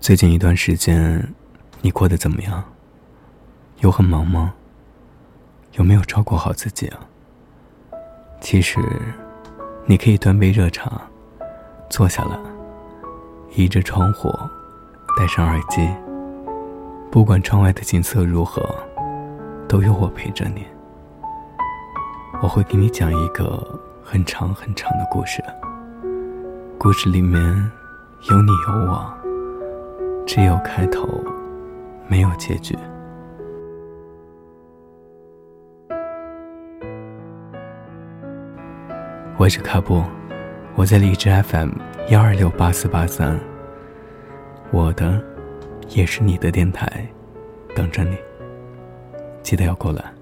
最近一段时间，你过得怎么样？有很忙吗？有没有照顾好自己啊？其实，你可以端杯热茶，坐下来，倚着窗户，戴上耳机。不管窗外的景色如何，都有我陪着你。我会给你讲一个很长很长的故事，故事里面有你有我，只有开头，没有结局。我是卡布，我在荔枝 FM 幺二六八四八三，我的也是你的电台，等着你，记得要过来。